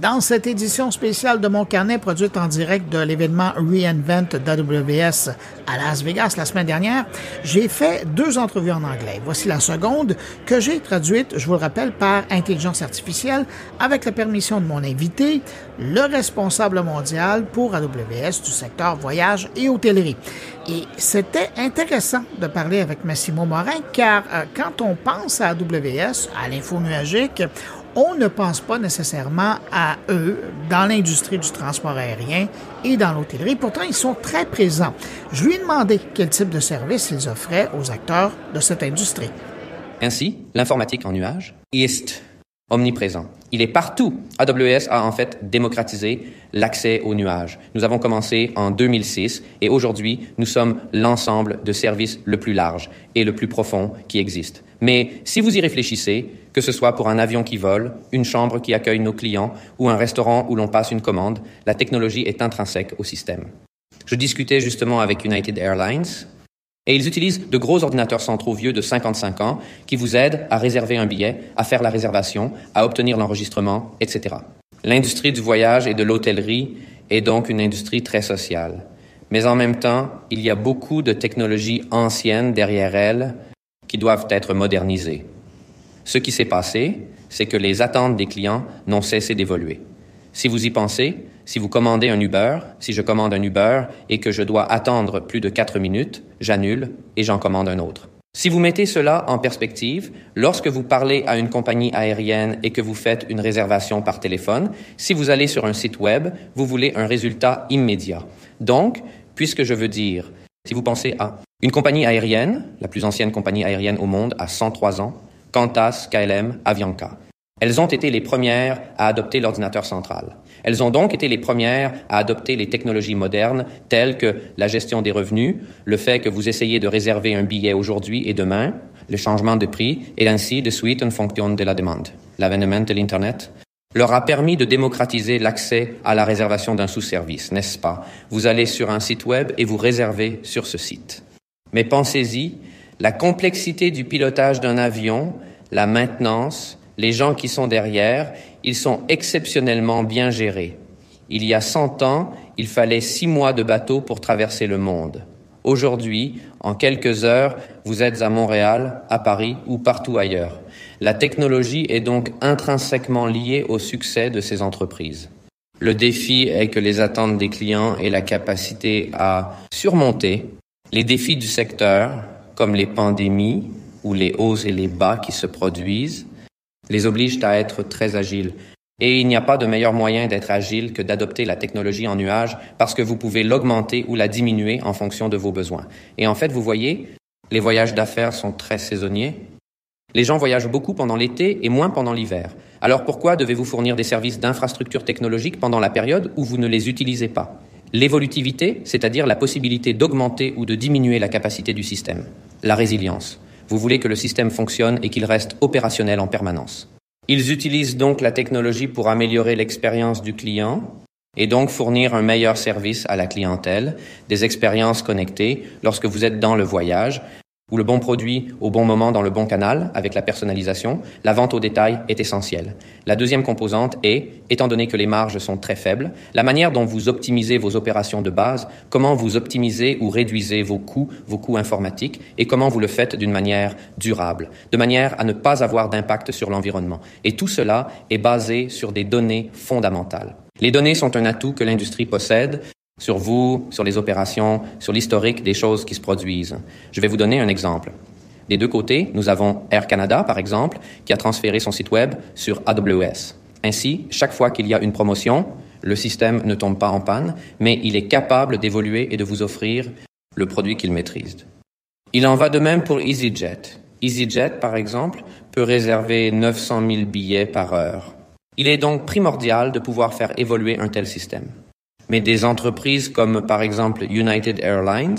Dans cette édition spéciale de mon carnet produite en direct de l'événement Reinvent d'AWS à Las Vegas la semaine dernière, j'ai fait deux entrevues en anglais. Voici la seconde que j'ai traduite, je vous le rappelle, par intelligence artificielle avec la permission de mon invité, le responsable mondial pour AWS du secteur voyage et hôtellerie. Et c'était intéressant de parler avec Massimo Morin car euh, quand on pense à AWS, à l'info nuagique, on ne pense pas nécessairement à eux dans l'industrie du transport aérien et dans l'hôtellerie. Pourtant, ils sont très présents. Je lui ai demandé quel type de service ils offraient aux acteurs de cette industrie. Ainsi, l'informatique en nuage est omniprésent. Il est partout. AWS a en fait démocratisé l'accès au nuage. Nous avons commencé en 2006 et aujourd'hui, nous sommes l'ensemble de services le plus large et le plus profond qui existe. Mais si vous y réfléchissez, que ce soit pour un avion qui vole, une chambre qui accueille nos clients ou un restaurant où l'on passe une commande, la technologie est intrinsèque au système. Je discutais justement avec United Airlines et ils utilisent de gros ordinateurs centraux vieux de 55 ans qui vous aident à réserver un billet, à faire la réservation, à obtenir l'enregistrement, etc. L'industrie du voyage et de l'hôtellerie est donc une industrie très sociale. Mais en même temps, il y a beaucoup de technologies anciennes derrière elle qui doivent être modernisées. Ce qui s'est passé, c'est que les attentes des clients n'ont cessé d'évoluer. Si vous y pensez, si vous commandez un Uber, si je commande un Uber et que je dois attendre plus de quatre minutes, j'annule et j'en commande un autre. Si vous mettez cela en perspective, lorsque vous parlez à une compagnie aérienne et que vous faites une réservation par téléphone, si vous allez sur un site web, vous voulez un résultat immédiat. Donc, puisque je veux dire, si vous pensez à une compagnie aérienne, la plus ancienne compagnie aérienne au monde, a 103 ans, Qantas, KLM, Avianca. Elles ont été les premières à adopter l'ordinateur central. Elles ont donc été les premières à adopter les technologies modernes telles que la gestion des revenus, le fait que vous essayez de réserver un billet aujourd'hui et demain, le changement de prix et ainsi de suite en fonction de la demande. L'avènement de l'Internet leur a permis de démocratiser l'accès à la réservation d'un sous-service, n'est-ce pas? Vous allez sur un site web et vous réservez sur ce site. Mais pensez-y, la complexité du pilotage d'un avion, la maintenance, les gens qui sont derrière, ils sont exceptionnellement bien gérés. Il y a 100 ans, il fallait six mois de bateau pour traverser le monde. Aujourd'hui, en quelques heures, vous êtes à Montréal, à Paris ou partout ailleurs. La technologie est donc intrinsèquement liée au succès de ces entreprises. Le défi est que les attentes des clients et la capacité à surmonter les défis du secteur comme les pandémies ou les hauts et les bas qui se produisent, les obligent à être très agiles. Et il n'y a pas de meilleur moyen d'être agile que d'adopter la technologie en nuage parce que vous pouvez l'augmenter ou la diminuer en fonction de vos besoins. Et en fait, vous voyez, les voyages d'affaires sont très saisonniers. Les gens voyagent beaucoup pendant l'été et moins pendant l'hiver. Alors pourquoi devez-vous fournir des services d'infrastructure technologique pendant la période où vous ne les utilisez pas? L'évolutivité, c'est-à-dire la possibilité d'augmenter ou de diminuer la capacité du système. La résilience. Vous voulez que le système fonctionne et qu'il reste opérationnel en permanence. Ils utilisent donc la technologie pour améliorer l'expérience du client et donc fournir un meilleur service à la clientèle, des expériences connectées lorsque vous êtes dans le voyage, ou le bon produit au bon moment dans le bon canal avec la personnalisation, la vente au détail est essentielle. La deuxième composante est, étant donné que les marges sont très faibles, la manière dont vous optimisez vos opérations de base, comment vous optimisez ou réduisez vos coûts, vos coûts informatiques, et comment vous le faites d'une manière durable, de manière à ne pas avoir d'impact sur l'environnement. Et tout cela est basé sur des données fondamentales. Les données sont un atout que l'industrie possède sur vous, sur les opérations, sur l'historique des choses qui se produisent. Je vais vous donner un exemple. Des deux côtés, nous avons Air Canada, par exemple, qui a transféré son site Web sur AWS. Ainsi, chaque fois qu'il y a une promotion, le système ne tombe pas en panne, mais il est capable d'évoluer et de vous offrir le produit qu'il maîtrise. Il en va de même pour EasyJet. EasyJet, par exemple, peut réserver 900 000 billets par heure. Il est donc primordial de pouvoir faire évoluer un tel système mais des entreprises comme par exemple United Airlines,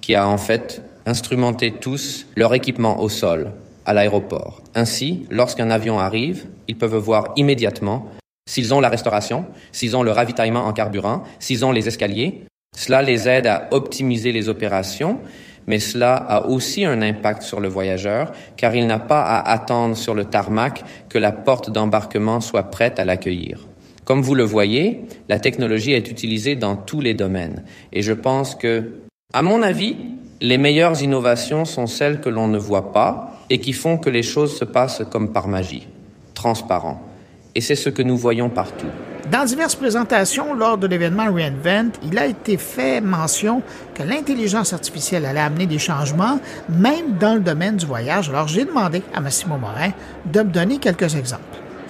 qui a en fait instrumenté tous leur équipement au sol, à l'aéroport. Ainsi, lorsqu'un avion arrive, ils peuvent voir immédiatement s'ils ont la restauration, s'ils ont le ravitaillement en carburant, s'ils ont les escaliers. Cela les aide à optimiser les opérations, mais cela a aussi un impact sur le voyageur, car il n'a pas à attendre sur le tarmac que la porte d'embarquement soit prête à l'accueillir. Comme vous le voyez, la technologie est utilisée dans tous les domaines. Et je pense que, à mon avis, les meilleures innovations sont celles que l'on ne voit pas et qui font que les choses se passent comme par magie, transparent. Et c'est ce que nous voyons partout. Dans diverses présentations lors de l'événement Reinvent, il a été fait mention que l'intelligence artificielle allait amener des changements, même dans le domaine du voyage. Alors j'ai demandé à Massimo Morin de me donner quelques exemples.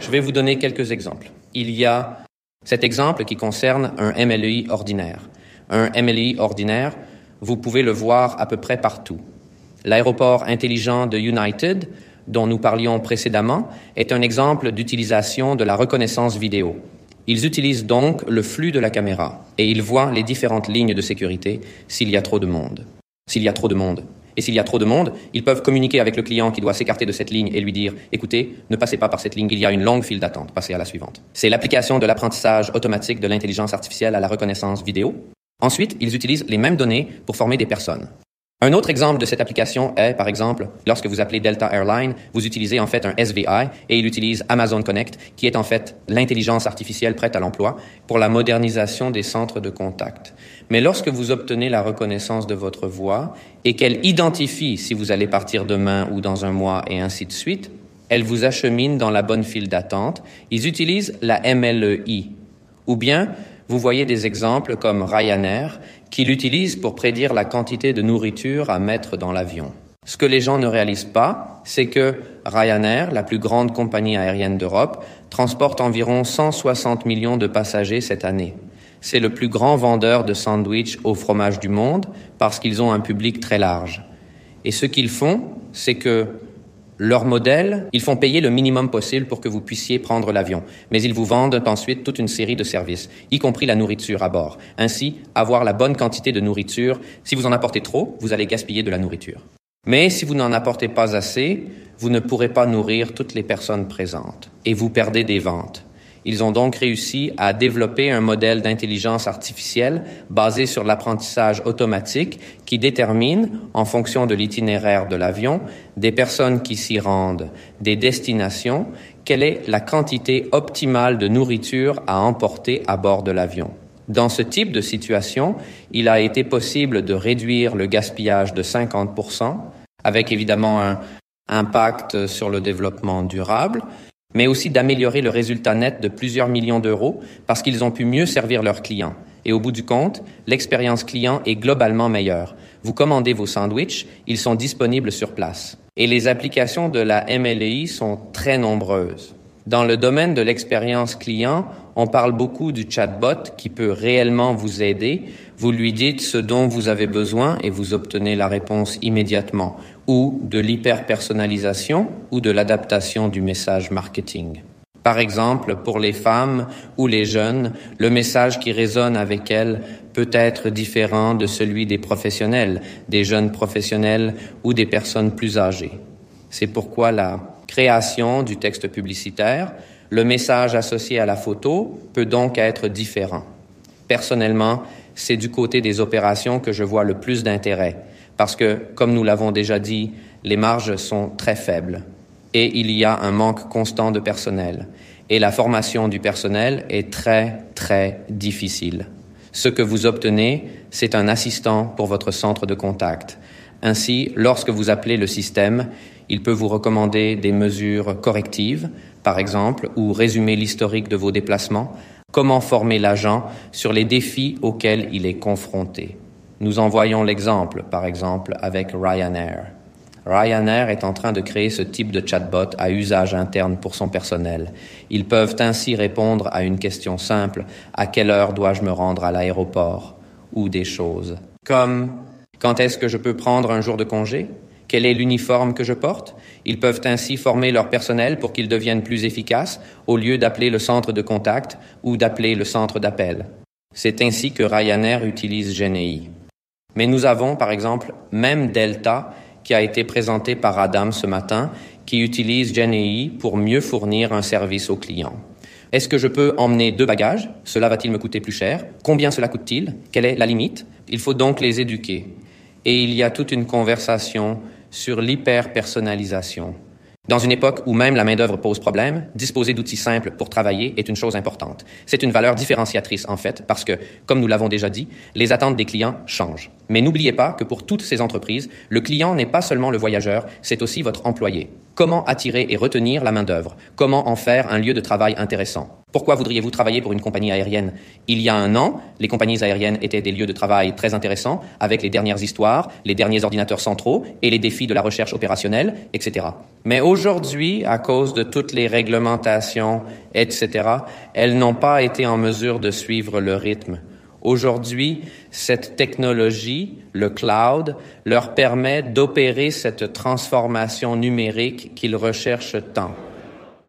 Je vais vous donner quelques exemples. Il y a cet exemple qui concerne un MLI ordinaire. Un MLI ordinaire, vous pouvez le voir à peu près partout. L'aéroport intelligent de United, dont nous parlions précédemment, est un exemple d'utilisation de la reconnaissance vidéo. Ils utilisent donc le flux de la caméra et ils voient les différentes lignes de sécurité s'il y a trop de monde. S'il y a trop de monde. Et s'il y a trop de monde, ils peuvent communiquer avec le client qui doit s'écarter de cette ligne et lui dire écoutez, ne passez pas par cette ligne, il y a une longue file d'attente, passez à la suivante. C'est l'application de l'apprentissage automatique de l'intelligence artificielle à la reconnaissance vidéo. Ensuite, ils utilisent les mêmes données pour former des personnes. Un autre exemple de cette application est, par exemple, lorsque vous appelez Delta Airlines, vous utilisez en fait un SVI et il utilise Amazon Connect, qui est en fait l'intelligence artificielle prête à l'emploi pour la modernisation des centres de contact. Mais lorsque vous obtenez la reconnaissance de votre voix et qu'elle identifie si vous allez partir demain ou dans un mois et ainsi de suite, elle vous achemine dans la bonne file d'attente. Ils utilisent la MLEI. Ou bien, vous voyez des exemples comme Ryanair qui l'utilise pour prédire la quantité de nourriture à mettre dans l'avion. Ce que les gens ne réalisent pas, c'est que Ryanair, la plus grande compagnie aérienne d'Europe, transporte environ 160 millions de passagers cette année. C'est le plus grand vendeur de sandwichs au fromage du monde parce qu'ils ont un public très large. Et ce qu'ils font, c'est que leur modèle, ils font payer le minimum possible pour que vous puissiez prendre l'avion, mais ils vous vendent ensuite toute une série de services, y compris la nourriture à bord. Ainsi, avoir la bonne quantité de nourriture, si vous en apportez trop, vous allez gaspiller de la nourriture. Mais si vous n'en apportez pas assez, vous ne pourrez pas nourrir toutes les personnes présentes et vous perdez des ventes. Ils ont donc réussi à développer un modèle d'intelligence artificielle basé sur l'apprentissage automatique qui détermine, en fonction de l'itinéraire de l'avion, des personnes qui s'y rendent, des destinations, quelle est la quantité optimale de nourriture à emporter à bord de l'avion. Dans ce type de situation, il a été possible de réduire le gaspillage de 50%, avec évidemment un impact sur le développement durable, mais aussi d'améliorer le résultat net de plusieurs millions d'euros parce qu'ils ont pu mieux servir leurs clients. Et au bout du compte, l'expérience client est globalement meilleure. Vous commandez vos sandwichs, ils sont disponibles sur place. Et les applications de la MLI sont très nombreuses. Dans le domaine de l'expérience client, on parle beaucoup du chatbot qui peut réellement vous aider. Vous lui dites ce dont vous avez besoin et vous obtenez la réponse immédiatement ou de l'hyper-personnalisation ou de l'adaptation du message marketing. Par exemple, pour les femmes ou les jeunes, le message qui résonne avec elles peut être différent de celui des professionnels, des jeunes professionnels ou des personnes plus âgées. C'est pourquoi la création du texte publicitaire, le message associé à la photo peut donc être différent. Personnellement, c'est du côté des opérations que je vois le plus d'intérêt parce que, comme nous l'avons déjà dit, les marges sont très faibles et il y a un manque constant de personnel. Et la formation du personnel est très, très difficile. Ce que vous obtenez, c'est un assistant pour votre centre de contact. Ainsi, lorsque vous appelez le système, il peut vous recommander des mesures correctives, par exemple, ou résumer l'historique de vos déplacements, comment former l'agent sur les défis auxquels il est confronté. Nous en voyons l'exemple, par exemple, avec Ryanair. Ryanair est en train de créer ce type de chatbot à usage interne pour son personnel. Ils peuvent ainsi répondre à une question simple à quelle heure dois-je me rendre à l'aéroport? Ou des choses comme quand est-ce que je peux prendre un jour de congé? Quel est l'uniforme que je porte? Ils peuvent ainsi former leur personnel pour qu'ils deviennent plus efficaces au lieu d'appeler le centre de contact ou d'appeler le centre d'appel. C'est ainsi que Ryanair utilise GNI. Mais nous avons, par exemple, même Delta, qui a été présenté par Adam ce matin, qui utilise GenAI pour mieux fournir un service aux clients. Est-ce que je peux emmener deux bagages? Cela va-t-il me coûter plus cher? Combien cela coûte-t-il? Quelle est la limite? Il faut donc les éduquer. Et il y a toute une conversation sur l'hyper-personnalisation. Dans une époque où même la main-d'œuvre pose problème, disposer d'outils simples pour travailler est une chose importante. C'est une valeur différenciatrice, en fait, parce que, comme nous l'avons déjà dit, les attentes des clients changent. Mais n'oubliez pas que pour toutes ces entreprises, le client n'est pas seulement le voyageur, c'est aussi votre employé. Comment attirer et retenir la main-d'œuvre? Comment en faire un lieu de travail intéressant? Pourquoi voudriez-vous travailler pour une compagnie aérienne? Il y a un an, les compagnies aériennes étaient des lieux de travail très intéressants, avec les dernières histoires, les derniers ordinateurs centraux et les défis de la recherche opérationnelle, etc. Mais aujourd'hui, à cause de toutes les réglementations, etc., elles n'ont pas été en mesure de suivre le rythme. Aujourd'hui, cette technologie, le cloud, leur permet d'opérer cette transformation numérique qu'ils recherchent tant.